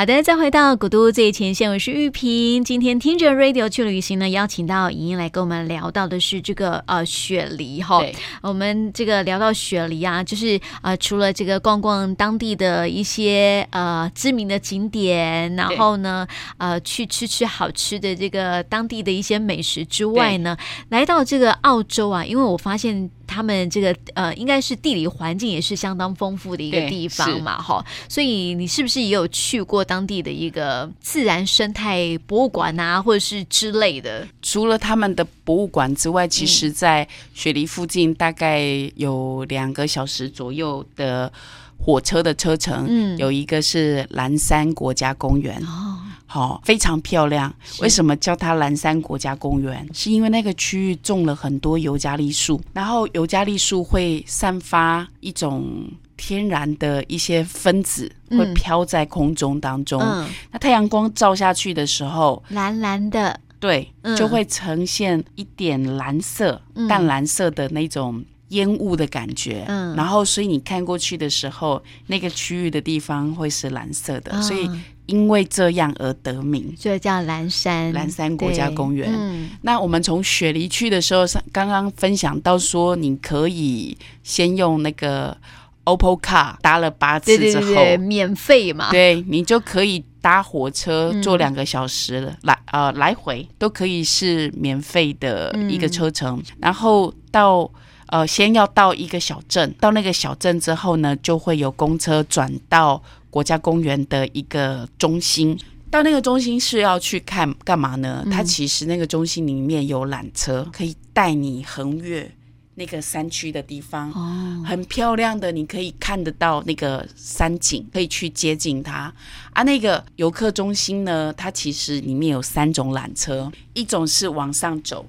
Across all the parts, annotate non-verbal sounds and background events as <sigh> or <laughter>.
好的，再回到古都最前线，我是玉萍。今天听着 Radio 去旅行呢，邀请到莹莹来跟我们聊到的是这个呃雪梨哈。我们这个聊到雪梨啊，就是呃除了这个逛逛当地的一些呃知名的景点，然后呢呃去吃吃好吃的这个当地的一些美食之外呢，来到这个澳洲啊，因为我发现。他们这个呃，应该是地理环境也是相当丰富的一个地方嘛，哈，所以你是不是也有去过当地的一个自然生态博物馆啊，或者是之类的？除了他们的博物馆之外，其实在雪梨附近大概有两个小时左右的火车的车程，嗯，有一个是蓝山国家公园。哦好、哦，非常漂亮。为什么叫它蓝山国家公园？是因为那个区域种了很多尤加利树，然后尤加利树会散发一种天然的一些分子，会飘在空中当中。嗯，那太阳光照下去的时候，蓝蓝的，对，就会呈现一点蓝色、嗯、淡蓝色的那种烟雾的感觉。嗯，然后所以你看过去的时候，那个区域的地方会是蓝色的，嗯、所以。因为这样而得名，所以叫蓝山蓝山国家公园。嗯，那我们从雪梨去的时候，刚刚分享到说，你可以先用那个 OPPO Car 搭了八次之后，对对对，免费嘛，对，你就可以搭火车坐两个小时了，来、嗯、呃来回都可以是免费的一个车程。嗯、然后到呃先要到一个小镇，到那个小镇之后呢，就会有公车转到。国家公园的一个中心，到那个中心是要去看干嘛呢？嗯、它其实那个中心里面有缆车，可以带你横越那个山区的地方，哦，很漂亮的，你可以看得到那个山景，可以去接近它。啊，那个游客中心呢，它其实里面有三种缆车，一种是往上走，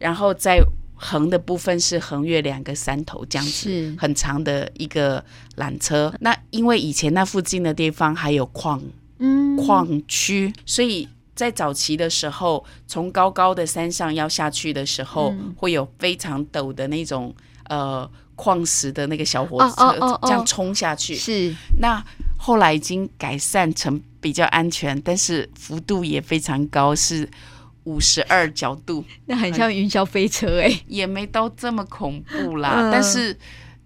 然后再。横的部分是横越两个山头，这样子很长的一个缆车。那因为以前那附近的地方还有矿，嗯，矿区，所以在早期的时候，从高高的山上要下去的时候，嗯、会有非常陡的那种呃矿石的那个小火车，哦哦哦哦这样冲下去。是，那后来已经改善成比较安全，但是幅度也非常高，是。五十二角度，那很像云霄飞车哎、欸，也没到这么恐怖啦。嗯、但是，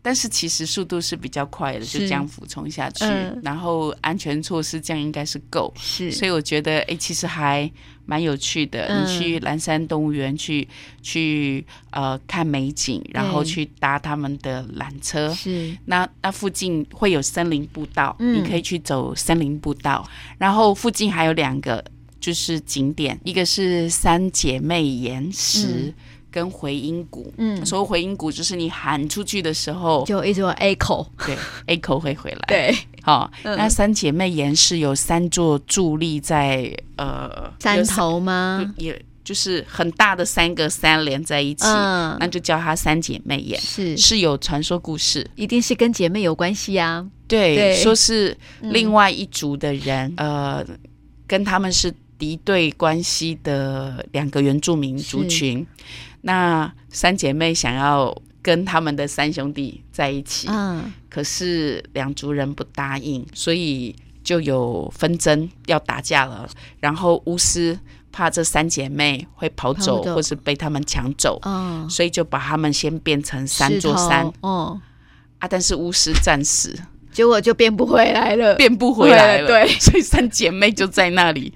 但是其实速度是比较快的，就这样俯冲下去，嗯、然后安全措施这样应该是够。是，所以我觉得哎、欸，其实还蛮有趣的。嗯、你去蓝山动物园去去呃看美景，然后去搭他们的缆车。是，那那附近会有森林步道，嗯、你可以去走森林步道。然后附近还有两个。就是景点，一个是三姐妹岩石跟回音谷。嗯，所谓回音谷就是你喊出去的时候，就一直有 echo，对，<laughs> echo 会回来。对，好，嗯、那三姐妹岩是有三座伫立在呃山头吗？也就是很大的三个山连在一起，嗯，那就叫它三姐妹岩。是是有传说故事，一定是跟姐妹有关系啊。对，对说是另外一族的人，嗯、呃，跟他们是。敌对关系的两个原住民族群，那三姐妹想要跟他们的三兄弟在一起，嗯，可是两族人不答应，所以就有纷争，要打架了。然后巫师怕这三姐妹会跑走，或是被他们抢走，嗯，所以就把他们先变成三座山，嗯，啊，但是巫师战死。结果就变不回来了，变不回来了。对，所以三姐妹就在那里，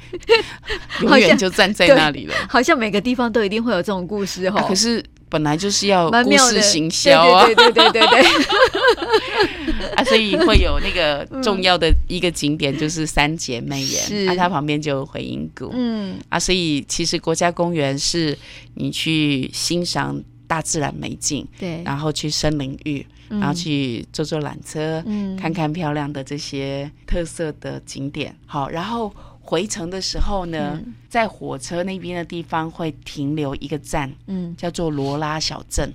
<laughs> 永远就站在那里了。好像每个地方都一定会有这种故事哈、啊。可是本来就是要故事行销啊，对对对对对对。<laughs> 啊，所以会有那个 <laughs> 重要的一个景点，就是三姐妹岩，是啊，它旁边就有回音谷。嗯，啊，所以其实国家公园是你去欣赏大自然美景，对，然后去森林浴。然后去坐坐缆车，嗯，看看漂亮的这些特色的景点。好，然后回程的时候呢，嗯、在火车那边的地方会停留一个站，嗯，叫做罗拉小镇。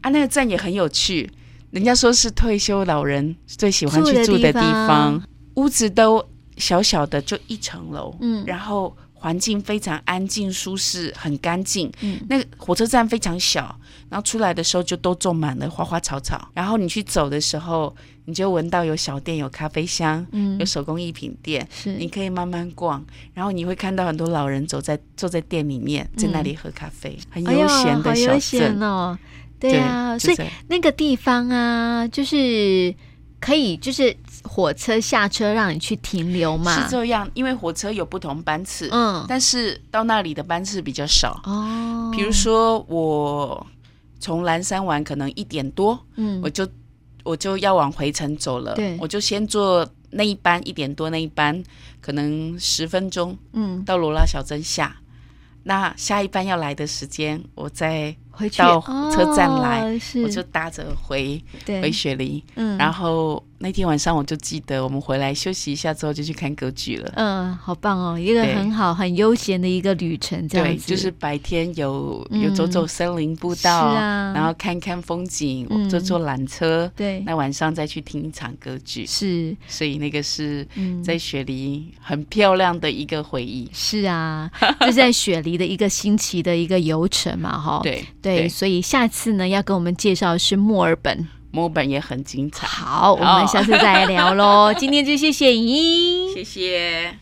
啊，那个站也很有趣，人家说是退休老人最喜欢去住的地方，地方屋子都小小的，就一层楼，嗯，然后。环境非常安静、舒适，很干净。嗯，那个火车站非常小，然后出来的时候就都种满了花花草草。然后你去走的时候，你就闻到有小店、有咖啡香，嗯，有手工艺品店，是。你可以慢慢逛，然后你会看到很多老人走在坐在店里面，在那里喝咖啡，嗯、很悠闲的小镇、哎、哦。对啊，对所以那个地方啊，就是可以，就是火车下车让你去停留嘛。是这样，因为火车有不同班次，嗯，但是到那里的班次比较少哦。比如说我从蓝山玩，可能一点多，嗯，我就。我就要往回程走了，对，我就先坐那一班一点多那一班，可能十分钟，嗯，到罗拉小镇下。那下一班要来的时间，我再到。车站来，哦、我就搭着回回雪梨，嗯，然后。那天晚上我就记得，我们回来休息一下之后就去看歌剧了。嗯，好棒哦，一个很好、很悠闲的一个旅程，这样子。对，就是白天有有走走森林步道，嗯啊、然后看看风景，坐坐缆车。对、嗯，那晚上再去听一场歌剧。是，所以那个是在雪梨很漂亮的一个回忆。是啊，<laughs> 就是在雪梨的一个新奇的一个游程嘛，哈。<laughs> 对对，所以下次呢，要跟我们介绍的是墨尔本。墨本也很精彩。好，我们下次再来聊喽。<laughs> 今天就谢谢莹莹，谢谢。